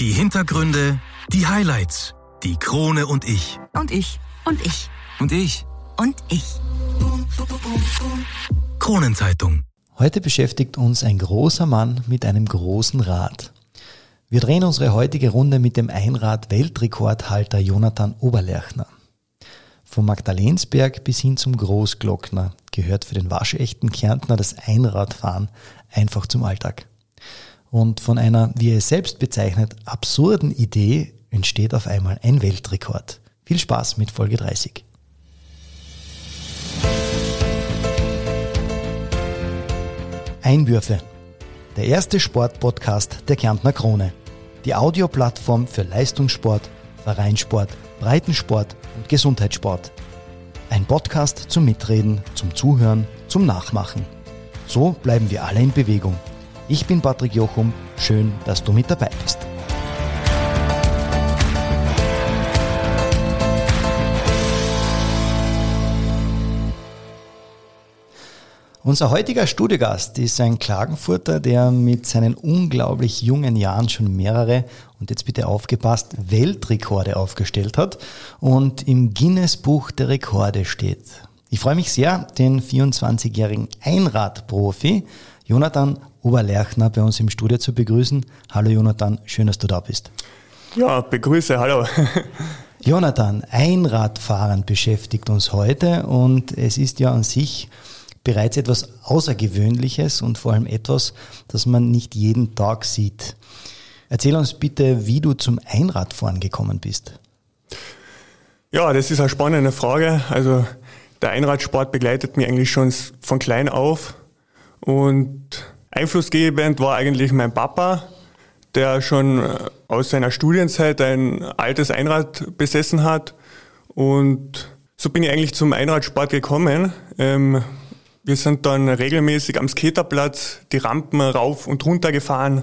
Die Hintergründe, die Highlights, die Krone und ich. Und ich. Und ich. Und ich. Und ich. Kronenzeitung. Heute beschäftigt uns ein großer Mann mit einem großen Rad. Wir drehen unsere heutige Runde mit dem Einrad-Weltrekordhalter Jonathan Oberlerchner. Vom Magdalensberg bis hin zum Großglockner gehört für den waschechten Kärntner das Einradfahren einfach zum Alltag. Und von einer, wie er es selbst bezeichnet, absurden Idee entsteht auf einmal ein Weltrekord. Viel Spaß mit Folge 30. Einwürfe. Der erste Sportpodcast der Kärntner Krone. Die Audioplattform für Leistungssport, Vereinssport, Breitensport und Gesundheitssport. Ein Podcast zum Mitreden, zum Zuhören, zum Nachmachen. So bleiben wir alle in Bewegung. Ich bin Patrick Jochum, schön, dass du mit dabei bist. Unser heutiger Studiogast ist ein Klagenfurter, der mit seinen unglaublich jungen Jahren schon mehrere, und jetzt bitte aufgepasst, Weltrekorde aufgestellt hat und im Guinness Buch der Rekorde steht. Ich freue mich sehr, den 24-jährigen Einradprofi Jonathan Oberlerchner bei uns im Studio zu begrüßen. Hallo Jonathan, schön, dass du da bist. Ja, begrüße, hallo. Jonathan, Einradfahren beschäftigt uns heute und es ist ja an sich bereits etwas Außergewöhnliches und vor allem etwas, das man nicht jeden Tag sieht. Erzähl uns bitte, wie du zum Einradfahren gekommen bist. Ja, das ist eine spannende Frage. Also der Einradsport begleitet mich eigentlich schon von klein auf und einflussgebend war eigentlich mein Papa, der schon aus seiner Studienzeit ein altes Einrad besessen hat und so bin ich eigentlich zum Einradsport gekommen. Ähm, wir sind dann regelmäßig am Skaterplatz die Rampen rauf und runter gefahren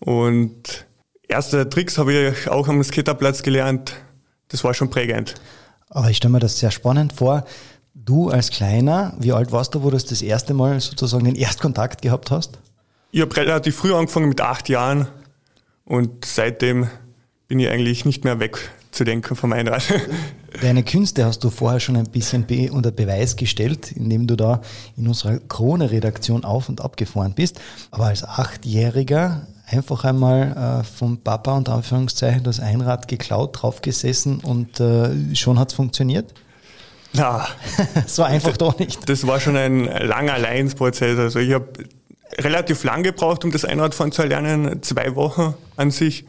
und erste Tricks habe ich auch am Skaterplatz gelernt. Das war schon prägend. Aber ich stelle mir das sehr spannend vor. Du als Kleiner, wie alt warst du, wo du das erste Mal sozusagen den Erstkontakt gehabt hast? Ich habe relativ früh angefangen mit acht Jahren und seitdem bin ich eigentlich nicht mehr wegzudenken vom Einrad. Deine Künste hast du vorher schon ein bisschen be unter Beweis gestellt, indem du da in unserer Krone-Redaktion auf und ab gefahren bist. Aber als Achtjähriger einfach einmal äh, vom Papa unter Anführungszeichen das Einrad geklaut, draufgesessen und äh, schon hat's funktioniert? Na, so einfach doch nicht. Das war schon ein langer Leidensprozess. Also ich habe relativ lang gebraucht, um das Einradfahren zu erlernen, zwei Wochen an sich.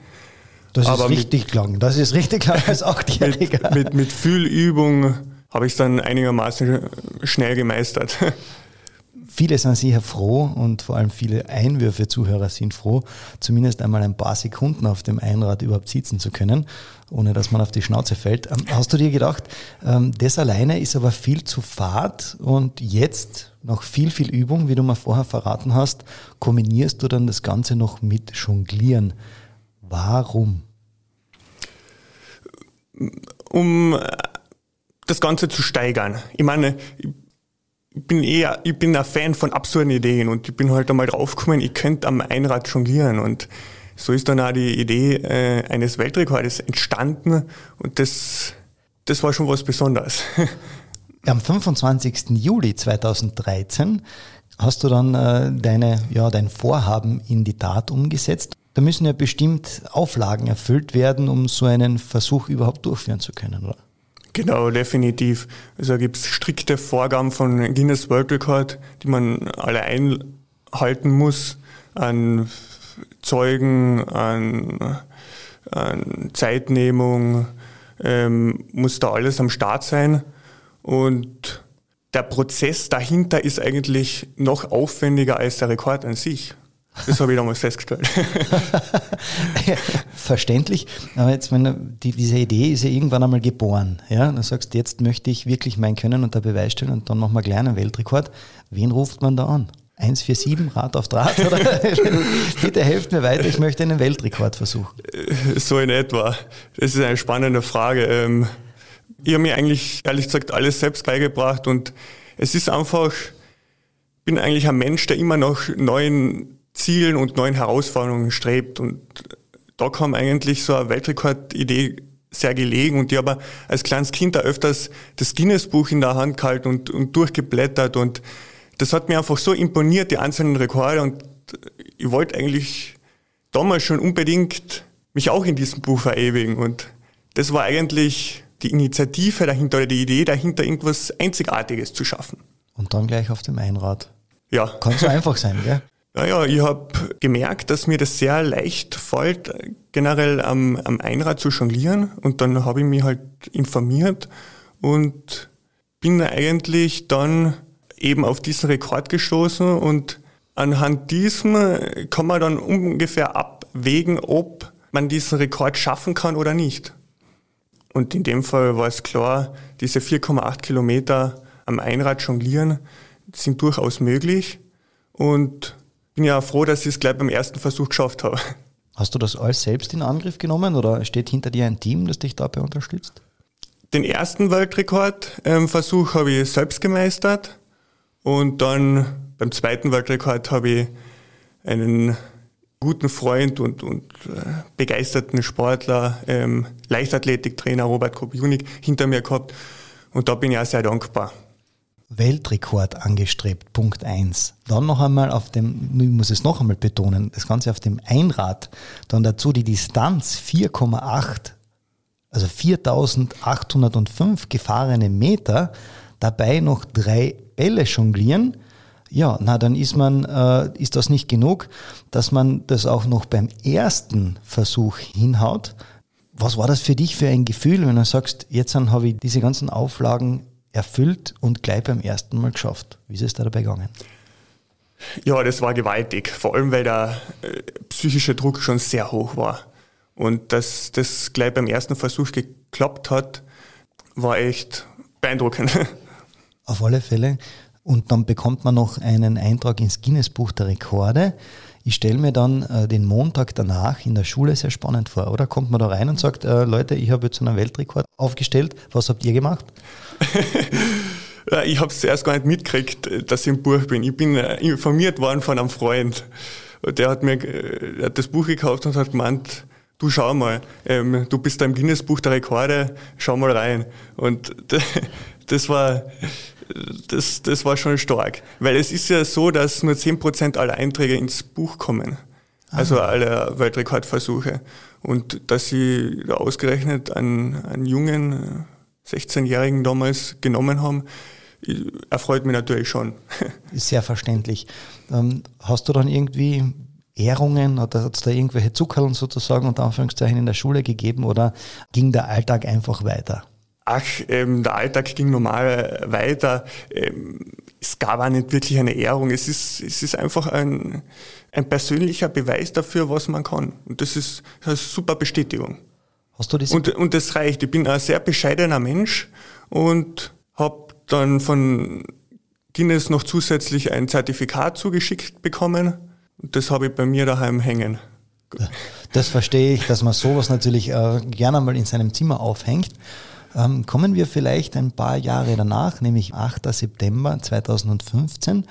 Das ist Aber richtig mit, lang. Das ist richtig lang als Achtjähriger. Mit, mit, mit viel Übung habe ich es dann einigermaßen schnell gemeistert. Viele sind sicher froh und vor allem viele Einwürfe-Zuhörer sind froh, zumindest einmal ein paar Sekunden auf dem Einrad überhaupt sitzen zu können, ohne dass man auf die Schnauze fällt. Ähm, hast du dir gedacht, ähm, das alleine ist aber viel zu fad und jetzt, nach viel, viel Übung, wie du mir vorher verraten hast, kombinierst du dann das Ganze noch mit Jonglieren. Warum? Um äh, das Ganze zu steigern. Ich meine, ich bin eher, ich bin ein Fan von absurden Ideen und ich bin halt einmal draufgekommen, ich könnte am Einrad jonglieren und so ist dann auch die Idee äh, eines Weltrekordes entstanden und das, das war schon was Besonderes. Am 25. Juli 2013 hast du dann äh, deine, ja, dein Vorhaben in die Tat umgesetzt. Da müssen ja bestimmt Auflagen erfüllt werden, um so einen Versuch überhaupt durchführen zu können, oder? Genau, definitiv. Also da gibt es strikte Vorgaben von Guinness World Record, die man alle einhalten muss an Zeugen, an, an Zeitnehmung, ähm, muss da alles am Start sein. Und der Prozess dahinter ist eigentlich noch aufwendiger als der Rekord an sich. Das habe ich damals festgestellt. Verständlich. Aber jetzt, wenn die, diese Idee ist ja irgendwann einmal geboren. Ja, du sagst, jetzt möchte ich wirklich mein Können unter Beweis stellen und dann machen wir einen Weltrekord. Wen ruft man da an? 147 Rad auf Draht? Oder? Bitte helft mir weiter, ich möchte einen Weltrekord versuchen. So in etwa. Das ist eine spannende Frage. Ähm, ich habe mir eigentlich, ehrlich gesagt, alles selbst beigebracht und es ist einfach, ich bin eigentlich ein Mensch, der immer nach neuen Zielen und neuen Herausforderungen strebt und da kam eigentlich so eine Weltrekordidee sehr gelegen und ich habe als kleines Kind da öfters das Guinness-Buch in der Hand gehalten und, und durchgeblättert und das hat mir einfach so imponiert, die einzelnen Rekorde und ich wollte eigentlich damals schon unbedingt mich auch in diesem Buch verewigen und das war eigentlich die Initiative dahinter oder die Idee dahinter, irgendwas Einzigartiges zu schaffen. Und dann gleich auf dem Einrad. Ja. Kann so einfach sein, gell? Naja, ich habe gemerkt, dass mir das sehr leicht fällt, generell am, am Einrad zu jonglieren. Und dann habe ich mich halt informiert und bin eigentlich dann eben auf diesen Rekord gestoßen und anhand diesem kann man dann ungefähr abwägen, ob man diesen Rekord schaffen kann oder nicht. Und in dem Fall war es klar, diese 4,8 Kilometer am Einrad jonglieren sind durchaus möglich. Und bin ja froh, dass ich es gleich beim ersten Versuch geschafft habe. Hast du das alles selbst in Angriff genommen oder steht hinter dir ein Team, das dich dabei unterstützt? Den ersten Weltrekordversuch habe ich selbst gemeistert und dann beim zweiten Weltrekord habe ich einen guten Freund und, und äh, begeisterten Sportler, ähm, Leichtathletiktrainer Robert Kopiunik hinter mir gehabt und da bin ich auch sehr dankbar. Weltrekord angestrebt, Punkt 1. Dann noch einmal auf dem, ich muss es noch einmal betonen, das Ganze auf dem Einrad, dann dazu die Distanz 4,8, also 4805 gefahrene Meter, dabei noch drei Bälle jonglieren. Ja, na dann ist man, äh, ist das nicht genug, dass man das auch noch beim ersten Versuch hinhaut. Was war das für dich für ein Gefühl, wenn du sagst, jetzt habe ich diese ganzen Auflagen erfüllt und gleich beim ersten Mal geschafft. Wie ist es da dabei gegangen? Ja, das war gewaltig, vor allem weil der äh, psychische Druck schon sehr hoch war. Und dass das gleich beim ersten Versuch geklappt hat, war echt beeindruckend. Auf alle Fälle. Und dann bekommt man noch einen Eintrag ins Guinness-Buch der Rekorde. Ich stelle mir dann äh, den Montag danach in der Schule sehr spannend vor, oder? Kommt man da rein und sagt, äh, Leute, ich habe jetzt einen Weltrekord aufgestellt, was habt ihr gemacht? ich habe es zuerst gar nicht mitgekriegt, dass ich im Buch bin. Ich bin äh, informiert worden von einem Freund. Der hat mir äh, der hat das Buch gekauft und hat gemeint, du schau mal, ähm, du bist da im Guinness-Buch der Rekorde, schau mal rein. Und das war, das, das war schon stark. Weil es ist ja so, dass nur 10% aller Einträge ins Buch kommen. Also alle Weltrekordversuche. Und dass sie da ausgerechnet einen, einen jungen 16-Jährigen damals genommen haben, erfreut mich natürlich schon. Ist sehr verständlich. Ähm, hast du dann irgendwie Ehrungen oder hat es da irgendwelche Zuckerln sozusagen unter Anführungszeichen in der Schule gegeben oder ging der Alltag einfach weiter? Ach, ähm, der Alltag ging normal weiter. Ähm, es gab auch nicht wirklich eine Ehrung. Es ist, es ist einfach ein, ein persönlicher Beweis dafür, was man kann. Und das ist, das ist eine super Bestätigung. Hast du das? Und, und das reicht. Ich bin ein sehr bescheidener Mensch und habe dann von Guinness noch zusätzlich ein Zertifikat zugeschickt bekommen. Und das habe ich bei mir daheim hängen. Das verstehe ich, dass man sowas natürlich äh, gerne mal in seinem Zimmer aufhängt. Ähm, kommen wir vielleicht ein paar Jahre danach, nämlich 8. September 2015,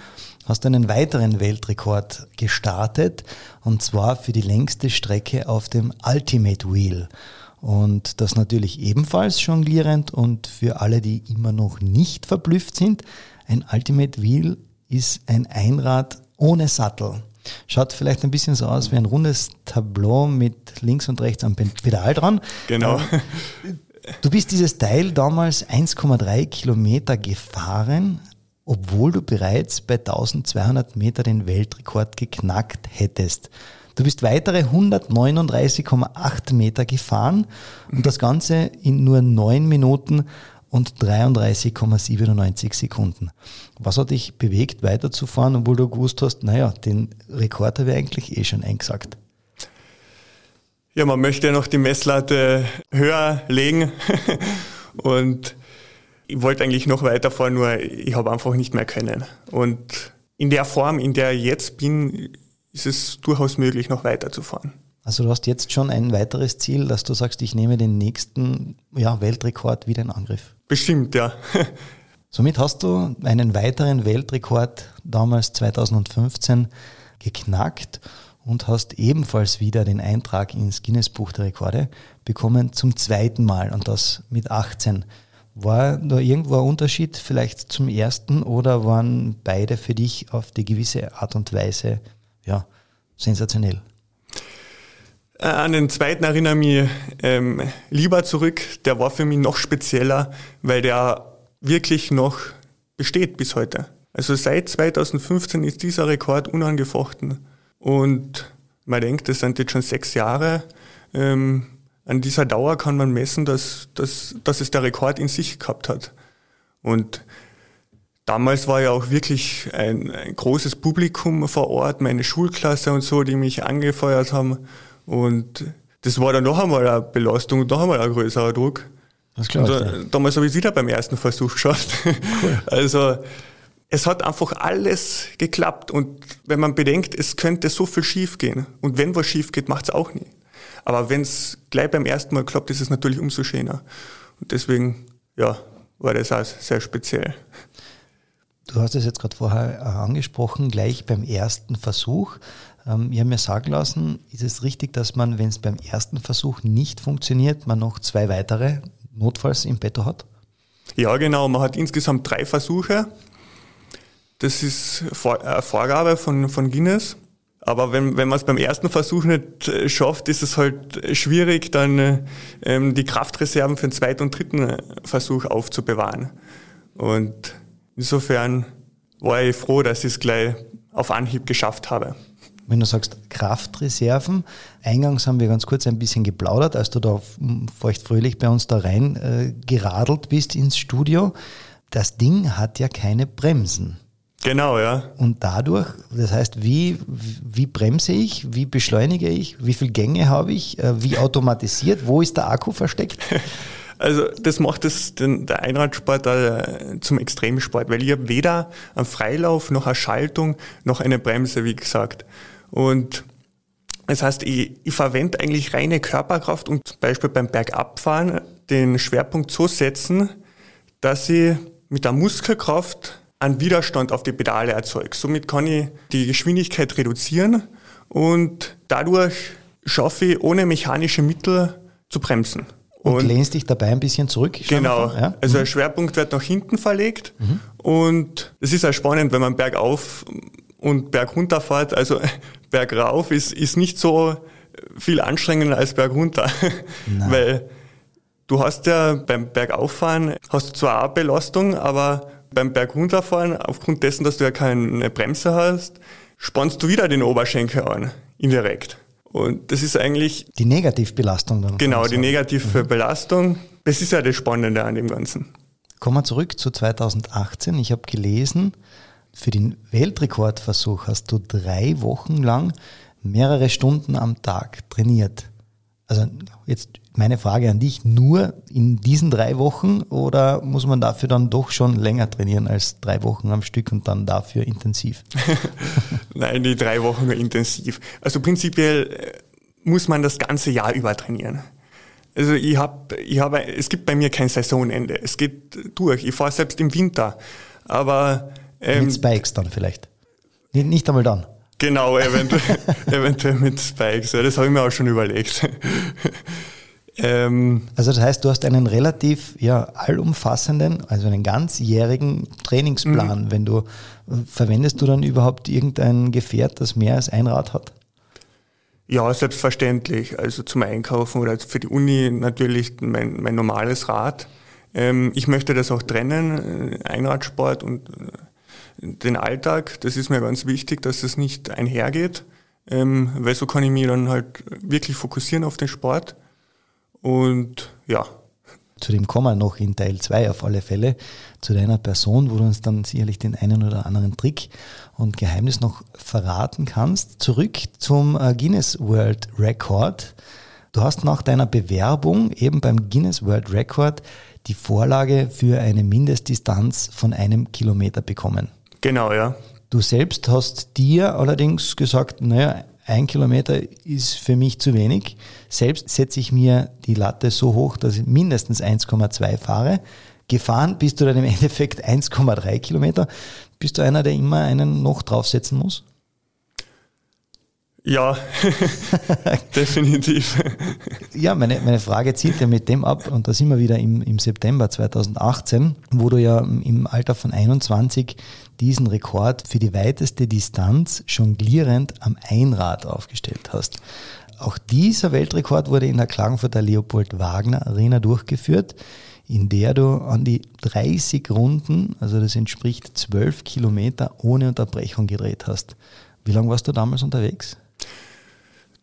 hast du einen weiteren Weltrekord gestartet und zwar für die längste Strecke auf dem Ultimate Wheel. Und das natürlich ebenfalls jonglierend und für alle, die immer noch nicht verblüfft sind, ein Ultimate Wheel ist ein Einrad ohne Sattel. Schaut vielleicht ein bisschen so aus wie ein rundes Tableau mit links und rechts am Pedal dran. Genau. Du bist dieses Teil damals 1,3 Kilometer gefahren, obwohl du bereits bei 1200 Meter den Weltrekord geknackt hättest. Du bist weitere 139,8 Meter gefahren und das Ganze in nur 9 Minuten und 33,97 Sekunden. Was hat dich bewegt, weiterzufahren, obwohl du gewusst hast, naja, den Rekord habe ich eigentlich eh schon eingesagt? Ja, man möchte ja noch die Messlatte höher legen und ich wollte eigentlich noch weiterfahren, nur ich habe einfach nicht mehr können. Und in der Form, in der ich jetzt bin, ist es durchaus möglich, noch weiterzufahren. Also du hast jetzt schon ein weiteres Ziel, dass du sagst, ich nehme den nächsten ja, Weltrekord wieder in Angriff. Bestimmt, ja. Somit hast du einen weiteren Weltrekord damals 2015 geknackt und hast ebenfalls wieder den Eintrag ins Guinness Buch der Rekorde bekommen zum zweiten Mal und das mit 18. War da irgendwo ein Unterschied vielleicht zum ersten oder waren beide für dich auf die gewisse Art und Weise ja, sensationell? Äh, an den zweiten erinnere ich mich ähm, lieber zurück. Der war für mich noch spezieller, weil der wirklich noch besteht bis heute. Also seit 2015 ist dieser Rekord unangefochten. Und man denkt, das sind jetzt schon sechs Jahre. Ähm, an dieser Dauer kann man messen, dass, dass, dass es der Rekord in sich gehabt hat. Und damals war ja auch wirklich ein, ein großes Publikum vor Ort, meine Schulklasse und so, die mich angefeuert haben. Und das war dann noch einmal eine Belastung und noch einmal ein größerer Druck. Das klar, da, damals habe ich es wieder beim ersten Versuch geschafft. Cool. Also es hat einfach alles geklappt. Und wenn man bedenkt, es könnte so viel schief gehen. Und wenn was schief geht, macht es auch nie. Aber wenn es gleich beim ersten Mal klappt, ist es natürlich umso schöner. Und deswegen, ja, war das auch sehr speziell. Du hast es jetzt gerade vorher äh, angesprochen, gleich beim ersten Versuch. Ähm, ich habe mir sagen lassen, ist es richtig, dass man, wenn es beim ersten Versuch nicht funktioniert, man noch zwei weitere notfalls im Petto hat? Ja, genau. Man hat insgesamt drei Versuche. Das ist eine Vorgabe von, von Guinness. Aber wenn, wenn man es beim ersten Versuch nicht äh, schafft, ist es halt schwierig, dann ähm, die Kraftreserven für den zweiten und dritten Versuch aufzubewahren. Und insofern war ich froh, dass ich es gleich auf Anhieb geschafft habe wenn du sagst Kraftreserven, eingangs haben wir ganz kurz ein bisschen geplaudert, als du da feuchtfröhlich bei uns da rein äh, geradelt bist ins Studio. Das Ding hat ja keine Bremsen. Genau, ja. Und dadurch, das heißt, wie, wie bremse ich, wie beschleunige ich, wie viele Gänge habe ich, äh, wie automatisiert, wo ist der Akku versteckt? Also das macht es den, der Einradsport äh, zum Extremsport, weil ich habe weder einen Freilauf noch eine Schaltung noch eine Bremse, wie gesagt. Und das heißt, ich, ich verwende eigentlich reine Körperkraft und zum Beispiel beim Bergabfahren den Schwerpunkt so setzen, dass ich mit der Muskelkraft einen Widerstand auf die Pedale erzeuge. Somit kann ich die Geschwindigkeit reduzieren und dadurch schaffe ich ohne mechanische Mittel zu bremsen. Und, und lehnst dich dabei ein bisschen zurück? Genau. Ja? Also mhm. der Schwerpunkt wird nach hinten verlegt mhm. und es ist auch spannend, wenn man bergauf und bergunter fährt. Also bergauf ist, ist nicht so viel anstrengender als bergunter, weil du hast ja beim Bergauffahren hast du zwar auch Belastung, aber beim Bergunterfahren, aufgrund dessen, dass du ja keine Bremse hast, spannst du wieder den Oberschenkel an, indirekt. Und das ist eigentlich... Die Negativbelastung dann. Genau, die negative mhm. Belastung. Das ist ja das Spannende an dem Ganzen. Kommen wir zurück zu 2018. Ich habe gelesen, für den Weltrekordversuch hast du drei Wochen lang mehrere Stunden am Tag trainiert. Also jetzt meine Frage an dich, nur in diesen drei Wochen oder muss man dafür dann doch schon länger trainieren als drei Wochen am Stück und dann dafür intensiv? Nein, die drei Wochen nur intensiv. Also prinzipiell äh, muss man das ganze Jahr über trainieren. Also ich habe, ich habe, es gibt bei mir kein Saisonende. Es geht durch. Ich fahre selbst im Winter. Aber ähm, mit Spikes dann vielleicht. Nicht, nicht einmal dann. Genau, eventuell, eventuell mit Spikes. Ja, das habe ich mir auch schon überlegt. ähm, also das heißt, du hast einen relativ ja, allumfassenden, also einen ganzjährigen Trainingsplan. Mhm. Wenn du verwendest du dann überhaupt irgendein Gefährt, das mehr als ein Rad hat? Ja, selbstverständlich. Also zum Einkaufen oder für die Uni natürlich mein, mein normales Rad. Ähm, ich möchte das auch trennen, äh, Einradsport und äh, den Alltag. Das ist mir ganz wichtig, dass es nicht einhergeht, ähm, weil so kann ich mich dann halt wirklich fokussieren auf den Sport. Und ja. Zu dem kommen wir noch in Teil 2 auf alle Fälle, zu deiner Person, wo du uns dann sicherlich den einen oder anderen Trick und Geheimnis noch verraten kannst. Zurück zum äh, Guinness World Record. Du hast nach deiner Bewerbung eben beim Guinness World Record die Vorlage für eine Mindestdistanz von einem Kilometer bekommen. Genau, ja. Du selbst hast dir allerdings gesagt, naja, ein Kilometer ist für mich zu wenig. Selbst setze ich mir die Latte so hoch, dass ich mindestens 1,2 fahre. Gefahren bist du dann im Endeffekt 1,3 Kilometer. Bist du einer, der immer einen noch draufsetzen muss? Ja, definitiv. Ja, meine, meine Frage zielt ja mit dem ab, und da sind wir wieder im, im September 2018, wo du ja im Alter von 21 diesen Rekord für die weiteste Distanz jonglierend am Einrad aufgestellt hast. Auch dieser Weltrekord wurde in der Klagenfurter Leopold Wagner Arena durchgeführt, in der du an die 30 Runden, also das entspricht 12 Kilometer ohne Unterbrechung gedreht hast. Wie lange warst du damals unterwegs?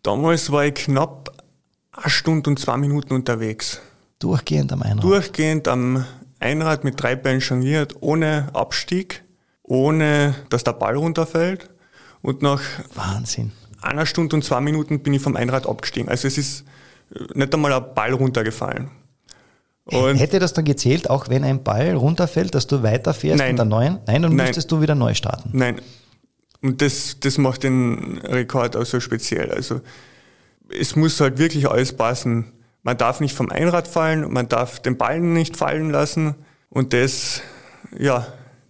Damals war ich knapp eine Stunde und zwei Minuten unterwegs. Durchgehend am Einrad? Durchgehend am Einrad mit drei Beinen jongliert, ohne Abstieg, ohne dass der Ball runterfällt. Und nach Wahnsinn. einer Stunde und zwei Minuten bin ich vom Einrad abgestiegen. Also es ist nicht einmal ein Ball runtergefallen. Und Hätte das dann gezählt, auch wenn ein Ball runterfällt, dass du weiterfährst nein. mit der neuen? Nein, dann Nein. müsstest du wieder neu starten. Nein. Und das, das macht den Rekord auch so speziell. Also es muss halt wirklich alles passen. Man darf nicht vom Einrad fallen, man darf den Ballen nicht fallen lassen und das, ja,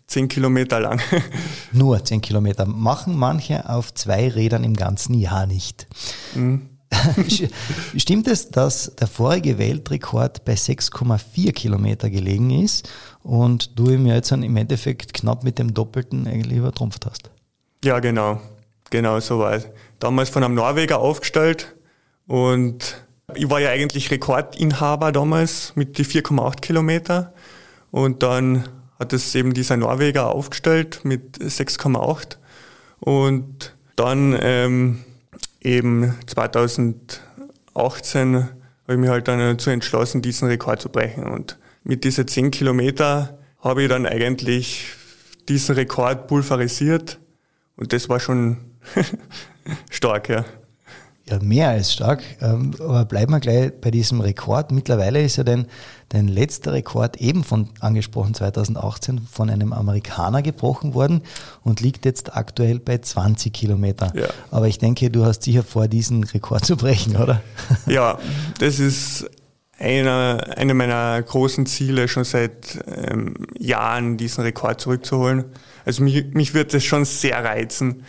zehn Kilometer lang. Nur 10 Kilometer. Machen manche auf zwei Rädern im ganzen Jahr nicht. Stimmt es, dass der vorige Weltrekord bei 6,4 Kilometer gelegen ist und du ihm jetzt im Endeffekt knapp mit dem Doppelten eigentlich übertrumpft hast? Ja, genau. Genau, so war es. Damals von einem Norweger aufgestellt und ich war ja eigentlich Rekordinhaber damals mit die 4,8 Kilometer und dann hat es eben dieser Norweger aufgestellt mit 6,8 und dann ähm, eben 2018 habe ich mich halt dann dazu entschlossen, diesen Rekord zu brechen. Und mit diesen 10 Kilometer habe ich dann eigentlich diesen Rekord pulverisiert. Und das war schon stark, ja. Ja, mehr als stark. Ähm, Aber bleiben wir gleich bei diesem Rekord. Mittlerweile ist ja dein, dein letzter Rekord eben von angesprochen 2018 von einem Amerikaner gebrochen worden und liegt jetzt aktuell bei 20 Kilometer. Ja. Aber ich denke, du hast sicher vor, diesen Rekord zu brechen, oder? Ja, das ist einer, eine meiner großen Ziele, schon seit ähm, Jahren diesen Rekord zurückzuholen. Also mich, mich wird das schon sehr reizen.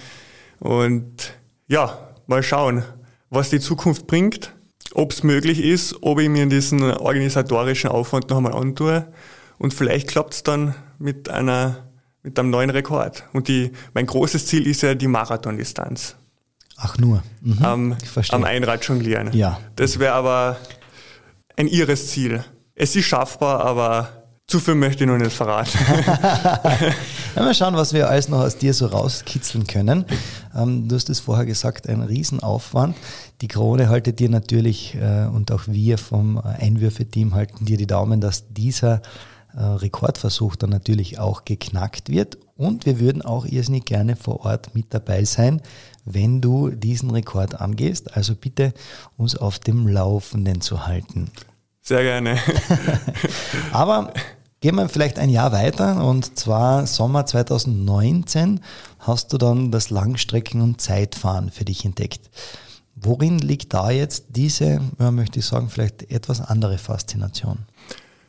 Und ja, mal schauen, was die Zukunft bringt, ob es möglich ist, ob ich mir diesen organisatorischen Aufwand noch einmal antue. Und vielleicht klappt es dann mit einer mit einem neuen Rekord. Und die, mein großes Ziel ist ja die Marathondistanz. Ach nur. Mhm. Am, Ich verstehe. am Einrad jonglieren. Ja. Das wäre aber ein irres Ziel. Es ist schaffbar, aber zu viel möchte ich noch nicht verraten. Ja, mal schauen, was wir alles noch aus dir so rauskitzeln können. Ähm, du hast es vorher gesagt, ein Riesenaufwand. Die Krone haltet dir natürlich äh, und auch wir vom äh, Einwürfe-Team halten dir die Daumen, dass dieser äh, Rekordversuch dann natürlich auch geknackt wird. Und wir würden auch irrsinnig gerne vor Ort mit dabei sein, wenn du diesen Rekord angehst. Also bitte uns auf dem Laufenden zu halten. Sehr gerne. Aber gehen wir vielleicht ein Jahr weiter und zwar Sommer 2019 hast du dann das Langstrecken- und Zeitfahren für dich entdeckt. Worin liegt da jetzt diese, ja, möchte ich sagen, vielleicht etwas andere Faszination?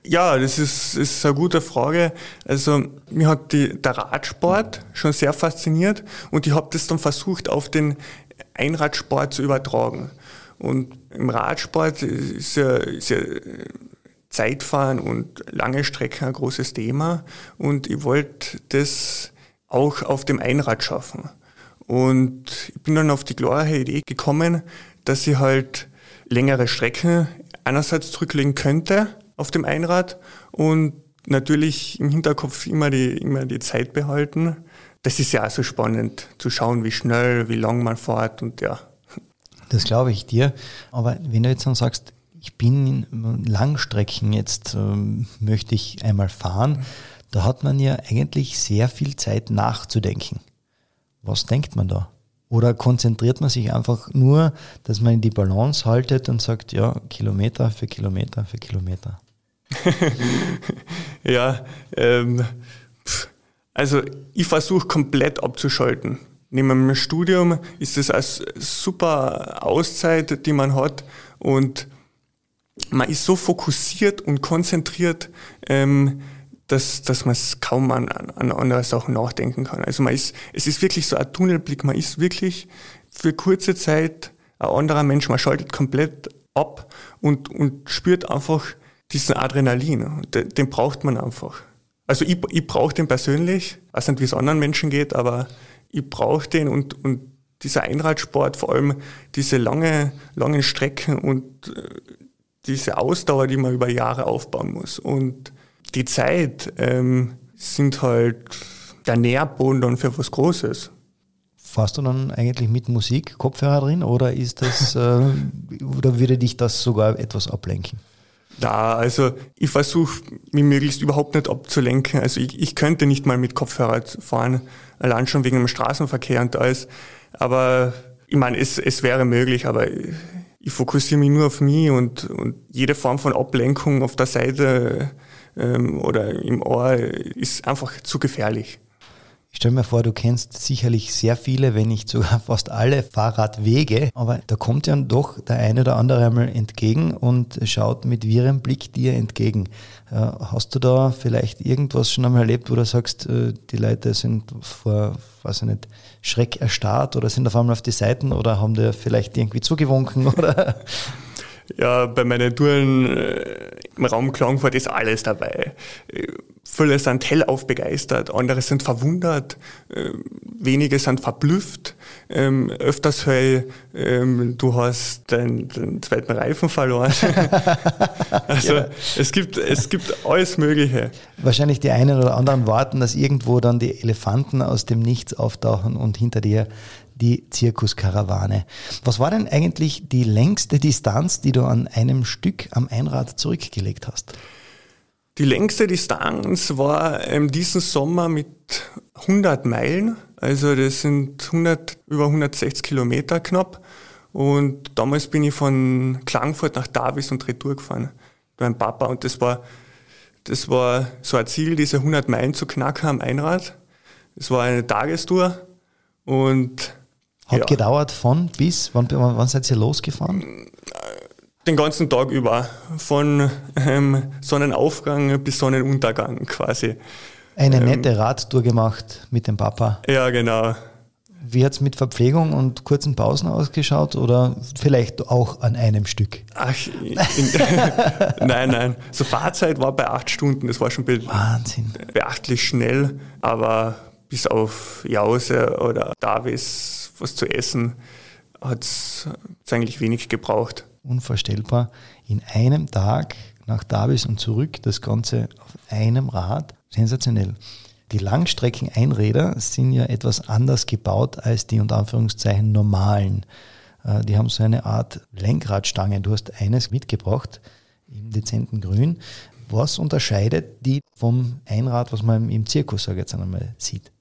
Ja, das ist, ist eine gute Frage. Also mir hat die, der Radsport schon sehr fasziniert und ich habe das dann versucht auf den Einradsport zu übertragen. Und im Radsport ist ja, ist ja Zeitfahren und lange Strecken ein großes Thema und ich wollte das auch auf dem Einrad schaffen. Und ich bin dann auf die glorreiche Idee gekommen, dass ich halt längere Strecken einerseits zurücklegen könnte auf dem Einrad und natürlich im Hinterkopf immer die, immer die Zeit behalten. Das ist ja auch so spannend zu schauen, wie schnell, wie lang man fährt und ja. Das glaube ich dir. Aber wenn du jetzt dann sagst, ich bin in Langstrecken, jetzt ähm, möchte ich einmal fahren, da hat man ja eigentlich sehr viel Zeit nachzudenken. Was denkt man da? Oder konzentriert man sich einfach nur, dass man die Balance haltet und sagt, ja, Kilometer für Kilometer für Kilometer? ja, ähm, also ich versuche komplett abzuschalten. Neben dem Studium ist es eine super Auszeit, die man hat und man ist so fokussiert und konzentriert, ähm, dass, dass man kaum an, an andere Sachen nachdenken kann. Also man ist, es ist wirklich so ein Tunnelblick, man ist wirklich für kurze Zeit ein anderer Mensch, man schaltet komplett ab und, und spürt einfach diesen Adrenalin. Den, den braucht man einfach. Also ich, ich brauche den persönlich, ich weiß nicht, wie es anderen Menschen geht, aber ich brauche den und, und dieser Einradsport, vor allem diese lange, langen Strecken und äh, diese Ausdauer, die man über Jahre aufbauen muss. Und die Zeit ähm, sind halt der Nährboden dann für was Großes. Fährst du dann eigentlich mit Musik, Kopfhörer drin oder ist das äh, oder würde dich das sogar etwas ablenken? Da, also ich versuche mich möglichst überhaupt nicht abzulenken. Also ich, ich könnte nicht mal mit Kopfhörer fahren, allein schon wegen dem Straßenverkehr und alles. Aber ich meine, es, es wäre möglich, aber ich fokussiere mich nur auf mich und, und jede Form von Ablenkung auf der Seite ähm, oder im Ohr ist einfach zu gefährlich. Ich stelle mir vor, du kennst sicherlich sehr viele, wenn nicht sogar fast alle Fahrradwege, aber da kommt ja doch der eine oder andere einmal entgegen und schaut mit wirrem Blick dir entgegen. Äh, hast du da vielleicht irgendwas schon einmal erlebt, wo du sagst, äh, die Leute sind vor, weiß ich nicht, Schreck erstarrt oder sind auf einmal auf die Seiten oder haben dir vielleicht irgendwie zugewunken oder? Ja, bei meinen Touren äh, im Raum Klagenfurt ist alles dabei. Viele sind hellauf begeistert, andere sind verwundert, äh, wenige sind verblüfft. Ähm, öfters höre ich, ähm, du hast deinen, deinen zweiten Reifen verloren. also ja. es, gibt, es gibt alles Mögliche. Wahrscheinlich die einen oder anderen warten, dass irgendwo dann die Elefanten aus dem Nichts auftauchen und hinter dir die Zirkuskarawane. Was war denn eigentlich die längste Distanz, die du an einem Stück am Einrad zurückgelegt hast? Die längste Distanz war ähm, diesen Sommer mit 100 Meilen. Also das sind 100, über 160 Kilometer knapp. Und damals bin ich von Klagenfurt nach Davis und Retour gefahren. Mit meinem Papa. Und das war, das war so ein Ziel, diese 100 Meilen zu knacken am Einrad. Es war eine Tagestour. Und hat ja. gedauert von bis, wann, wann seid ihr losgefahren? Den ganzen Tag über, von ähm, Sonnenaufgang bis Sonnenuntergang quasi. Eine ähm, nette Radtour gemacht mit dem Papa. Ja, genau. Wie hat es mit Verpflegung und kurzen Pausen ausgeschaut oder vielleicht auch an einem Stück? Ach, in, nein, nein. So Fahrzeit war bei acht Stunden, das war schon be Wahnsinn. beachtlich schnell, aber bis auf Jause oder Davis was zu essen, hat es eigentlich wenig gebraucht. Unvorstellbar. In einem Tag nach Davis und zurück, das Ganze auf einem Rad. Sensationell. Die Langstrecken-Einräder sind ja etwas anders gebaut als die unter Anführungszeichen normalen. Äh, die haben so eine Art Lenkradstange. Du hast eines mitgebracht im dezenten Grün. Was unterscheidet die vom Einrad, was man im Zirkus, sage ich jetzt einmal, sieht?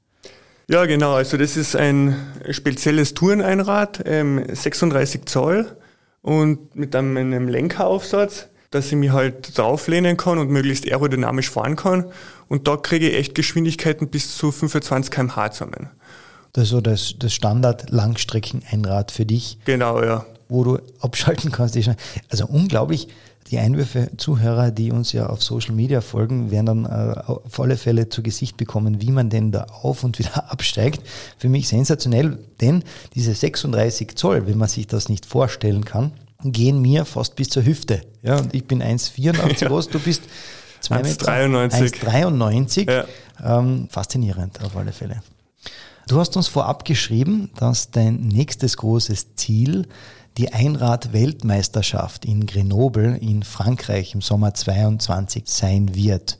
Ja, genau. Also das ist ein spezielles Toureneinrad, ähm, 36 Zoll und mit einem, einem Lenkeraufsatz, dass ich mich halt drauflehnen kann und möglichst aerodynamisch fahren kann. Und da kriege ich echt Geschwindigkeiten bis zu 25 km/h zusammen. Das ist so das, das Standard-Langstrecken-Einrad für dich. Genau, ja. Wo du abschalten kannst. Also unglaublich, die Einwürfe Zuhörer, die uns ja auf Social Media folgen, werden dann äh, auf alle Fälle zu Gesicht bekommen, wie man denn da auf und wieder absteigt. Für mich sensationell, denn diese 36 Zoll, wenn man sich das nicht vorstellen kann, gehen mir fast bis zur Hüfte. Ja, und ich bin 1,84 ja. groß, du bist 1,93. 1,93. Ja. Ähm, faszinierend auf alle Fälle. Du hast uns vorab geschrieben, dass dein nächstes großes Ziel die Einrad-Weltmeisterschaft in Grenoble in Frankreich im Sommer 22 sein wird.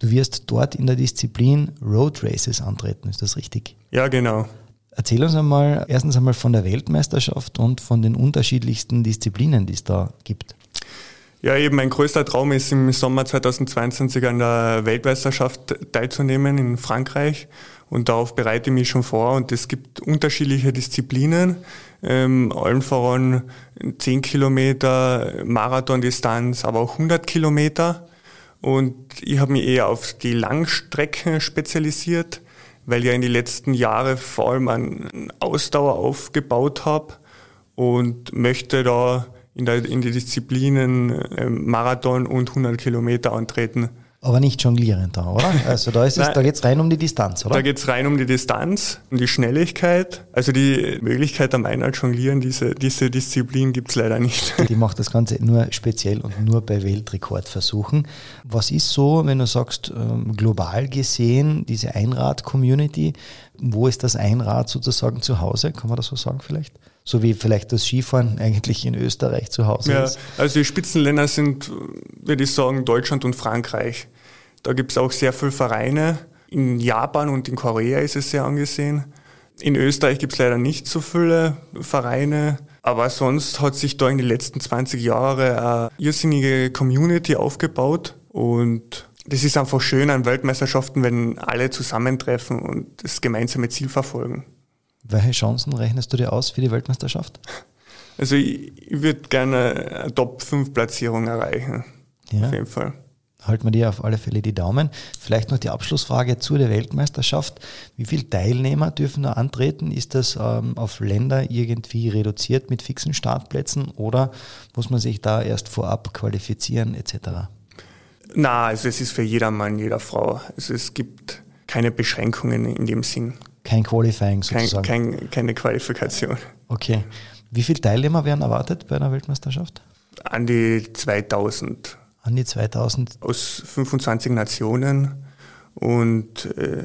Du wirst dort in der Disziplin Road Races antreten, ist das richtig? Ja, genau. Erzähl uns einmal erstens einmal von der Weltmeisterschaft und von den unterschiedlichsten Disziplinen, die es da gibt. Ja, eben mein größter Traum ist im Sommer 2022 an der Weltmeisterschaft teilzunehmen in Frankreich und darauf bereite ich mich schon vor und es gibt unterschiedliche Disziplinen ähm, allen voran 10 Kilometer Marathondistanz, aber auch 100 Kilometer. Und ich habe mich eher auf die Langstrecken spezialisiert, weil ich ja in den letzten Jahren vor allem an Ausdauer aufgebaut habe und möchte da in, der, in die Disziplinen ähm, Marathon und 100 Kilometer antreten. Aber nicht jonglierend da, oder? Also da, ist es, da geht es rein um die Distanz, oder? Da geht es rein um die Distanz, um die Schnelligkeit. Also die Möglichkeit am Einrad jonglieren, diese, diese Disziplin gibt es leider nicht. Die macht das Ganze nur speziell und nur bei Weltrekordversuchen. Was ist so, wenn du sagst, ähm, global gesehen, diese Einrad-Community, wo ist das Einrad sozusagen zu Hause? Kann man das so sagen vielleicht? So wie vielleicht das Skifahren eigentlich in Österreich zu Hause ja, ist. Also die Spitzenländer sind, würde ich sagen, Deutschland und Frankreich. Da gibt es auch sehr viele Vereine. In Japan und in Korea ist es sehr angesehen. In Österreich gibt es leider nicht so viele Vereine. Aber sonst hat sich da in den letzten 20 Jahren eine irrsinnige Community aufgebaut. Und das ist einfach schön an Weltmeisterschaften, wenn alle zusammentreffen und das gemeinsame Ziel verfolgen. Welche Chancen rechnest du dir aus für die Weltmeisterschaft? Also ich, ich würde gerne eine Top-5-Platzierung erreichen. Ja. Auf jeden Fall. Halten wir dir auf alle Fälle die Daumen. Vielleicht noch die Abschlussfrage zu der Weltmeisterschaft. Wie viele Teilnehmer dürfen da antreten? Ist das ähm, auf Länder irgendwie reduziert mit fixen Startplätzen oder muss man sich da erst vorab qualifizieren etc.? Na, also es ist für jedermann, jeder Frau. Also es gibt keine Beschränkungen in dem Sinn. Kein Qualifying sozusagen? Kein, kein, keine Qualifikation. Okay. Wie viele Teilnehmer werden erwartet bei einer Weltmeisterschaft? An die 2000. An die 2000? Aus 25 Nationen und äh,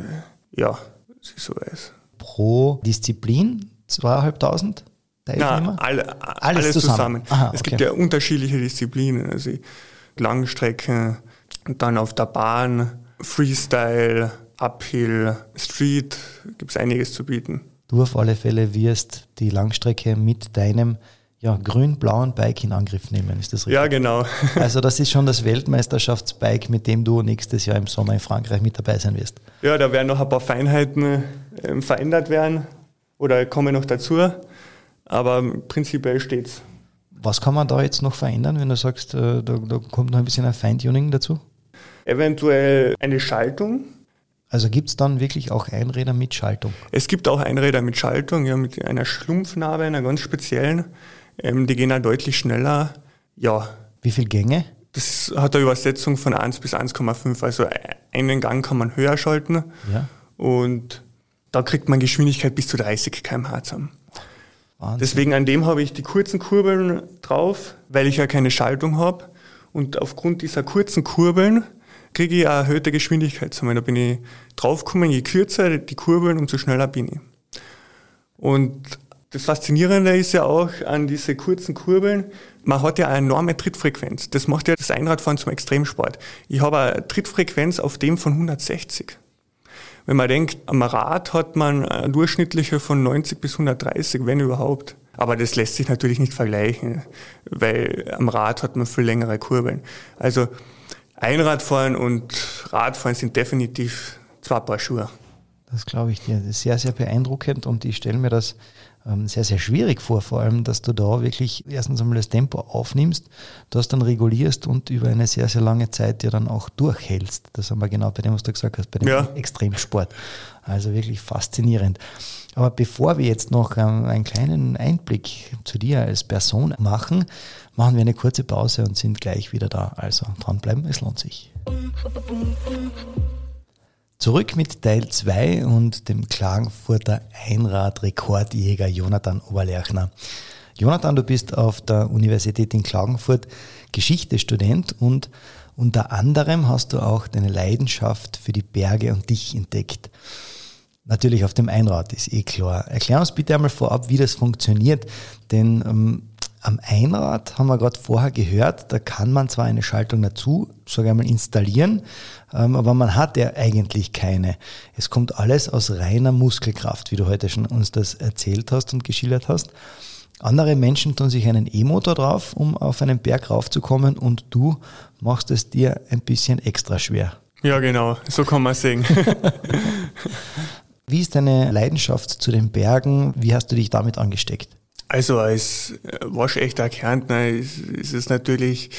ja, so ist. Pro Disziplin 2500 Teilnehmer? Nein, alle, alles, alles, zusammen. zusammen. Aha, es okay. gibt ja unterschiedliche Disziplinen, also Langstrecken, dann auf der Bahn, Freestyle, Uphill, Street, gibt es einiges zu bieten. Du auf alle Fälle wirst die Langstrecke mit deinem ja, grün-blauen Bike in Angriff nehmen, ist das richtig? Ja, genau. also das ist schon das Weltmeisterschaftsbike, mit dem du nächstes Jahr im Sommer in Frankreich mit dabei sein wirst. Ja, da werden noch ein paar Feinheiten äh, verändert werden oder kommen noch dazu, aber prinzipiell steht's. Was kann man da jetzt noch verändern, wenn du sagst, äh, da, da kommt noch ein bisschen ein Feintuning dazu? Eventuell eine Schaltung, also gibt es dann wirklich auch Einräder mit Schaltung? Es gibt auch Einräder mit Schaltung, ja, mit einer Schlumpfnarbe, einer ganz speziellen. Ähm, die gehen auch deutlich schneller. Ja. Wie viele Gänge? Das hat eine Übersetzung von 1 bis 1,5. Also einen Gang kann man höher schalten. Ja. Und da kriegt man Geschwindigkeit bis zu 30 km/h zusammen. Wahnsinn. Deswegen an dem habe ich die kurzen Kurbeln drauf, weil ich ja keine Schaltung habe. Und aufgrund dieser kurzen Kurbeln kriege ich eine erhöhte Geschwindigkeit. Da bin ich draufgekommen, je kürzer die Kurbeln, umso schneller bin ich. Und das Faszinierende ist ja auch an diese kurzen Kurbeln, man hat ja eine enorme Trittfrequenz. Das macht ja das Einradfahren zum Extremsport. Ich habe eine Trittfrequenz auf dem von 160. Wenn man denkt, am Rad hat man eine durchschnittliche von 90 bis 130, wenn überhaupt. Aber das lässt sich natürlich nicht vergleichen, weil am Rad hat man viel längere Kurbeln. Also Einradfahren und Radfahren sind definitiv zwei Paar Schuhe. Das glaube ich dir. Das ist sehr, sehr beeindruckend und ich stelle mir das ähm, sehr, sehr schwierig vor, vor allem, dass du da wirklich erstens einmal das Tempo aufnimmst, das dann regulierst und über eine sehr, sehr lange Zeit dir dann auch durchhältst. Das haben wir genau bei dem, was du gesagt hast, bei dem ja. Extremsport. Also wirklich faszinierend. Aber bevor wir jetzt noch ähm, einen kleinen Einblick zu dir als Person machen, machen wir eine kurze Pause und sind gleich wieder da. Also dranbleiben, es lohnt sich. Zurück mit Teil 2 und dem Klagenfurter Einrad-Rekordjäger Jonathan Oberlerchner. Jonathan, du bist auf der Universität in Klagenfurt Geschichtestudent und unter anderem hast du auch deine Leidenschaft für die Berge und dich entdeckt. Natürlich auf dem Einrad, ist eh klar. Erklär uns bitte einmal vorab, wie das funktioniert, denn ähm, am Einrad haben wir gerade vorher gehört, da kann man zwar eine Schaltung dazu, sage ich mal, installieren, ähm, aber man hat ja eigentlich keine. Es kommt alles aus reiner Muskelkraft, wie du heute schon uns das erzählt hast und geschildert hast. Andere Menschen tun sich einen E-Motor drauf, um auf einen Berg raufzukommen und du machst es dir ein bisschen extra schwer. Ja, genau, so kann man sehen. wie ist deine Leidenschaft zu den Bergen? Wie hast du dich damit angesteckt? Also als waschechter Kärntner ist, ist es natürlich,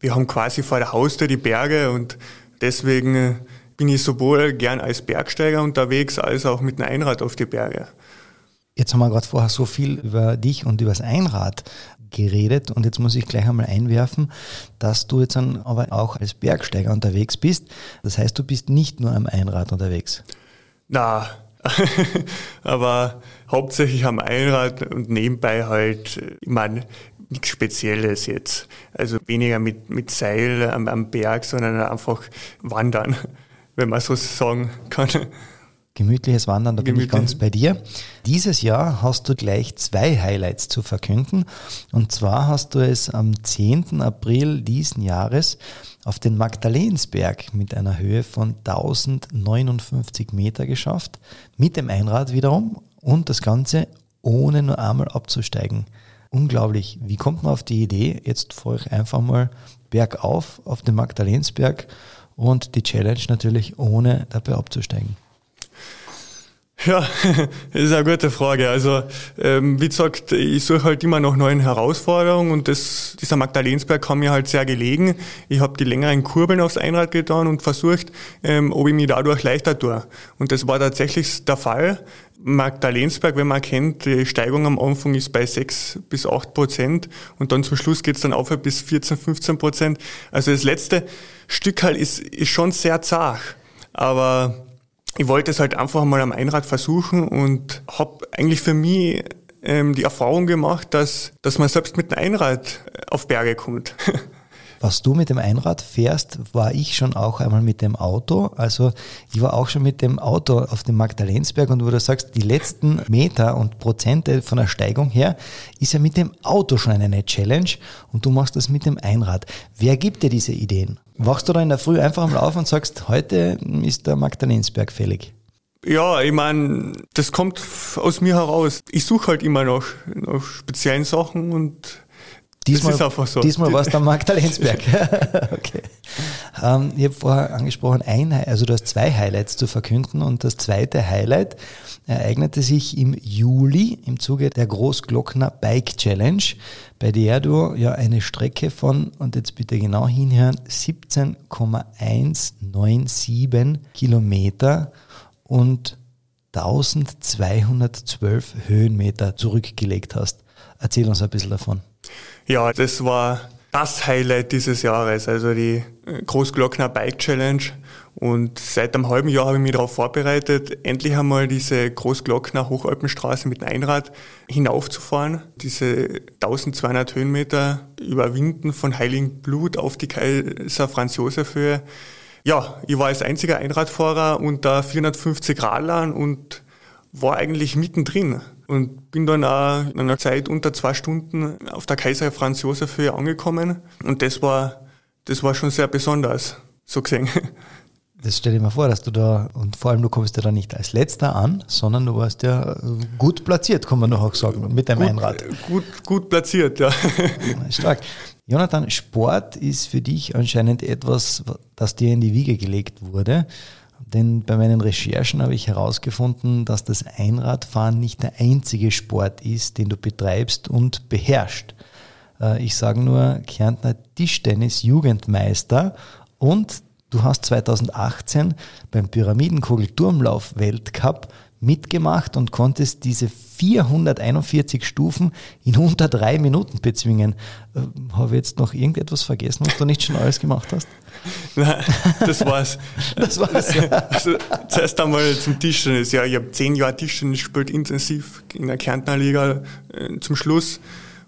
wir haben quasi vor der Haustür die Berge und deswegen bin ich sowohl gern als Bergsteiger unterwegs als auch mit einem Einrad auf die Berge. Jetzt haben wir gerade vorher so viel über dich und über das Einrad geredet und jetzt muss ich gleich einmal einwerfen, dass du jetzt dann aber auch als Bergsteiger unterwegs bist. Das heißt, du bist nicht nur am Einrad unterwegs. Na, aber hauptsächlich am Einrad und nebenbei halt, ich meine, nichts Spezielles jetzt. Also weniger mit, mit Seil am, am Berg, sondern einfach wandern, wenn man so sagen kann. Gemütliches Wandern, da Gemütlich. bin ich ganz bei dir. Dieses Jahr hast du gleich zwei Highlights zu verkünden. Und zwar hast du es am 10. April diesen Jahres auf den Magdalensberg mit einer Höhe von 1059 Meter geschafft, mit dem Einrad wiederum und das Ganze ohne nur einmal abzusteigen. Unglaublich. Wie kommt man auf die Idee, jetzt fahre ich einfach mal bergauf auf den Magdalensberg und die Challenge natürlich ohne dabei abzusteigen? Ja, das ist eine gute Frage. Also ähm, wie gesagt, ich suche halt immer nach neuen Herausforderungen und das, dieser Magdalensberg kam mir halt sehr gelegen. Ich habe die längeren Kurbeln aufs Einrad getan und versucht, ähm, ob ich mich dadurch leichter tue. Und das war tatsächlich der Fall. Magdalensberg, wenn man kennt, die Steigung am Anfang ist bei 6 bis 8 Prozent und dann zum Schluss geht's dann auf bis 14, 15 Prozent. Also das letzte Stück halt ist, ist schon sehr zart. Aber ich wollte es halt einfach mal am Einrad versuchen und habe eigentlich für mich ähm, die Erfahrung gemacht, dass, dass man selbst mit einem Einrad auf Berge kommt. Was du mit dem Einrad fährst, war ich schon auch einmal mit dem Auto. Also ich war auch schon mit dem Auto auf dem Magdalensberg und wo du sagst, die letzten Meter und Prozente von der Steigung her ist ja mit dem Auto schon eine Challenge und du machst das mit dem Einrad. Wer gibt dir diese Ideen? Wachst du da in der Früh einfach am Lauf und sagst, heute ist der Magdalensberg fällig? Ja, ich meine, das kommt aus mir heraus. Ich suche halt immer noch nach speziellen Sachen und Diesmal, das ist einfach so. Diesmal war es der Magdalensberg. okay. Ähm, ich habe vorher angesprochen, ein, also du hast zwei Highlights zu verkünden und das zweite Highlight ereignete sich im Juli im Zuge der Großglockner Bike Challenge, bei der du ja eine Strecke von, und jetzt bitte genau hinhören, 17,197 Kilometer und 1212 Höhenmeter zurückgelegt hast. Erzähl uns ein bisschen davon. Ja, das war das Highlight dieses Jahres, also die Großglockner Bike Challenge. Und seit einem halben Jahr habe ich mich darauf vorbereitet, endlich einmal diese Großglockner Hochalpenstraße mit Einrad hinaufzufahren. Diese 1200 Höhenmeter überwinden von Heiligenblut auf die Kaiser Franz Josef Höhe. Ja, ich war als einziger Einradfahrer unter 450 Radlern und war eigentlich mittendrin und bin dann auch in einer Zeit unter zwei Stunden auf der Kaiser Franz Josef Höhe angekommen und das war, das war schon sehr besonders, so gesehen. Das stell dir mal vor, dass du da, und vor allem du kommst ja da nicht als Letzter an, sondern du warst ja gut platziert, kann man noch auch sagen, mit deinem gut, Einrad. Gut, gut platziert, ja. Stark. Jonathan, Sport ist für dich anscheinend etwas, das dir in die Wiege gelegt wurde. Denn bei meinen Recherchen habe ich herausgefunden, dass das Einradfahren nicht der einzige Sport ist, den du betreibst und beherrschst. Äh, ich sage nur Kärntner Tischtennis-Jugendmeister und du hast 2018 beim Pyramidenkugel-Turmlauf-Weltcup mitgemacht und konntest diese 441 Stufen in unter drei Minuten bezwingen. Äh, habe ich jetzt noch irgendetwas vergessen, was du nicht schon alles gemacht hast? Nein, das war's. das war's. Ja. Also, zuerst einmal zum Tischtennis. Ja, ich habe zehn Jahre Tischtennis gespielt, intensiv in der Kärntner Liga äh, zum Schluss.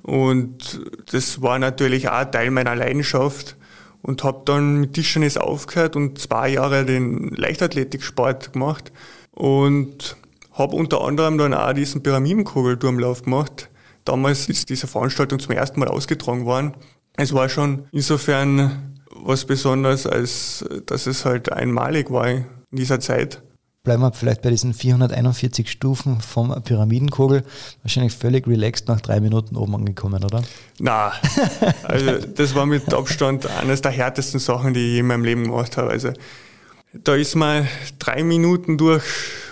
Und das war natürlich auch Teil meiner Leidenschaft und habe dann mit Tischtennis aufgehört und zwei Jahre den Leichtathletiksport gemacht und habe unter anderem dann auch diesen Pyramidenkugelturmlauf gemacht. Damals ist diese Veranstaltung zum ersten Mal ausgetragen worden. Es war schon insofern was Besonderes, als dass es halt einmalig war in dieser Zeit. Bleiben wir vielleicht bei diesen 441 Stufen vom Pyramidenkugel. Wahrscheinlich völlig relaxed nach drei Minuten oben angekommen, oder? Na, also das war mit Abstand eines der härtesten Sachen, die ich in meinem Leben gemacht habe. Also da ist man drei Minuten durch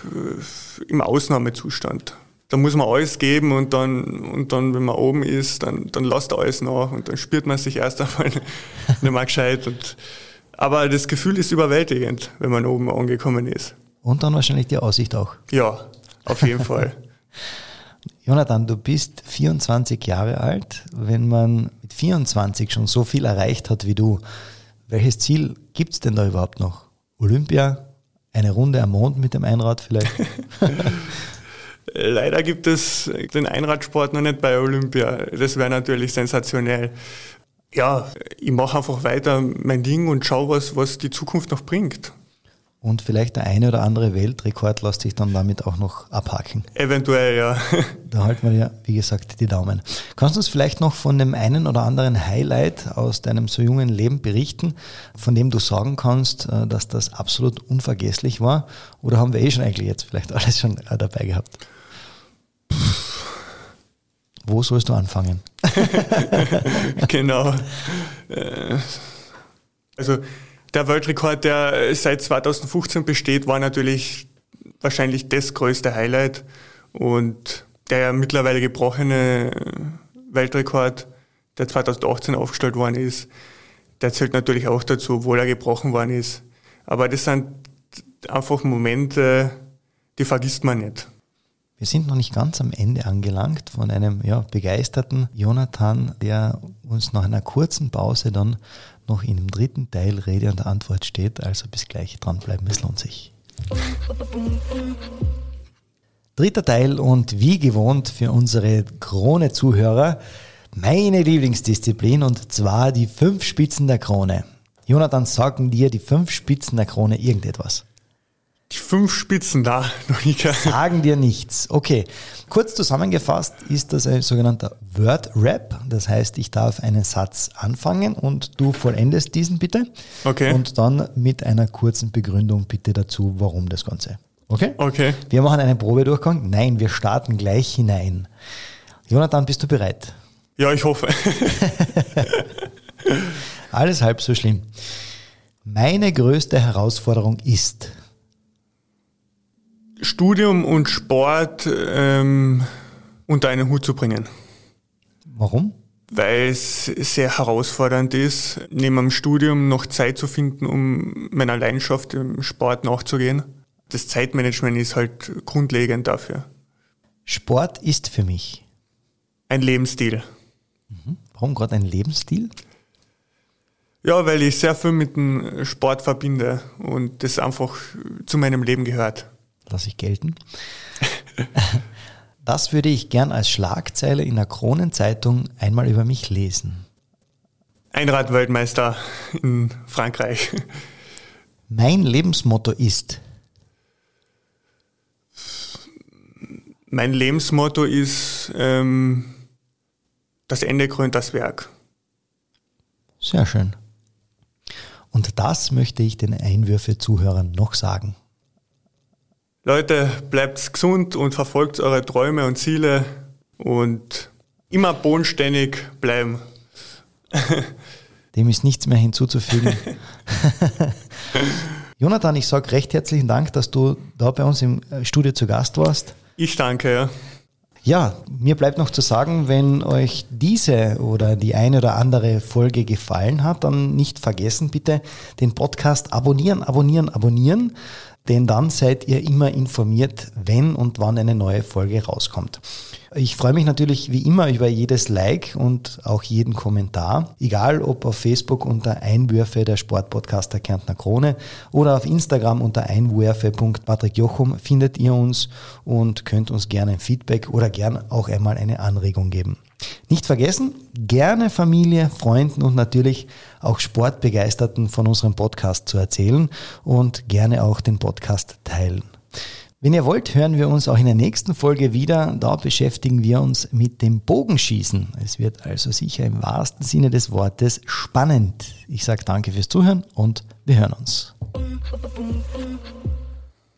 äh, im Ausnahmezustand. Da muss man alles geben und dann, und dann wenn man oben ist, dann, dann lasst alles nach und dann spürt man sich erst einmal nicht mehr gescheit. Und, aber das Gefühl ist überwältigend, wenn man oben angekommen ist. Und dann wahrscheinlich die Aussicht auch. Ja, auf jeden Fall. Jonathan, du bist 24 Jahre alt. Wenn man mit 24 schon so viel erreicht hat wie du, welches Ziel gibt es denn da überhaupt noch? Olympia? Eine Runde am Mond mit dem Einrad vielleicht? Leider gibt es den Einradsport noch nicht bei Olympia. Das wäre natürlich sensationell. Ja, ich mache einfach weiter mein Ding und schaue, was, was die Zukunft noch bringt. Und vielleicht der eine oder andere Weltrekord lässt sich dann damit auch noch abhaken. Eventuell, ja. Da halten wir ja, wie gesagt, die Daumen. Kannst du uns vielleicht noch von dem einen oder anderen Highlight aus deinem so jungen Leben berichten, von dem du sagen kannst, äh, dass das absolut unvergesslich war? Oder haben wir eh schon eigentlich jetzt vielleicht alles schon äh, dabei gehabt? Wo sollst du anfangen? genau. Äh, also der Weltrekord, der seit 2015 besteht, war natürlich wahrscheinlich das größte Highlight. Und der mittlerweile gebrochene Weltrekord, der 2018 aufgestellt worden ist, der zählt natürlich auch dazu, obwohl er gebrochen worden ist. Aber das sind einfach Momente, die vergisst man nicht. Wir sind noch nicht ganz am Ende angelangt von einem ja, begeisterten Jonathan, der uns nach einer kurzen Pause dann noch dem dritten Teil Rede und Antwort steht. Also bis gleich dranbleiben, es lohnt sich. Dritter Teil und wie gewohnt für unsere Krone-Zuhörer meine Lieblingsdisziplin und zwar die fünf Spitzen der Krone. Jonathan, sagen dir die fünf Spitzen der Krone irgendetwas? Die fünf Spitzen da, gehört. Sagen dir nichts. Okay. Kurz zusammengefasst ist das ein sogenannter Word-Rap. Das heißt, ich darf einen Satz anfangen und du vollendest diesen bitte. Okay. Und dann mit einer kurzen Begründung bitte dazu, warum das Ganze. Okay? Okay. Wir machen einen Probedurchgang. Nein, wir starten gleich hinein. Jonathan, bist du bereit? Ja, ich hoffe. Alles halb so schlimm. Meine größte Herausforderung ist, Studium und Sport ähm, unter einen Hut zu bringen. warum? Weil es sehr herausfordernd ist, neben dem Studium noch Zeit zu finden, um meiner Leidenschaft im Sport nachzugehen. Das Zeitmanagement ist halt grundlegend dafür. Sport ist für mich. Ein Lebensstil. Warum gerade ein Lebensstil? Ja, weil ich sehr viel mit dem Sport verbinde und das einfach zu meinem Leben gehört. Lass ich gelten. Das würde ich gern als Schlagzeile in der Kronenzeitung einmal über mich lesen. Einradweltmeister in Frankreich. Mein Lebensmotto ist, Mein Lebensmotto ist, ähm, das Ende krönt das Werk. sehr schön. Und das möchte ich den Einwürfe-Zuhörern noch sagen. Leute, bleibt gesund und verfolgt eure Träume und Ziele und immer bodenständig bleiben. Dem ist nichts mehr hinzuzufügen. Jonathan, ich sage recht herzlichen Dank, dass du da bei uns im äh, Studio zu Gast warst. Ich danke. Ja. Ja, mir bleibt noch zu sagen, wenn euch diese oder die eine oder andere Folge gefallen hat, dann nicht vergessen bitte den Podcast abonnieren, abonnieren, abonnieren, denn dann seid ihr immer informiert, wenn und wann eine neue Folge rauskommt. Ich freue mich natürlich wie immer über jedes Like und auch jeden Kommentar, egal ob auf Facebook unter Einwürfe der Sportpodcaster Kärntner Krone oder auf Instagram unter einwürfe.patrickjochum findet ihr uns und könnt uns gerne ein Feedback oder gern auch einmal eine Anregung geben. Nicht vergessen, gerne Familie, Freunden und natürlich auch Sportbegeisterten von unserem Podcast zu erzählen und gerne auch den Podcast teilen. Wenn ihr wollt, hören wir uns auch in der nächsten Folge wieder. Da beschäftigen wir uns mit dem Bogenschießen. Es wird also sicher im wahrsten Sinne des Wortes spannend. Ich sage danke fürs Zuhören und wir hören uns.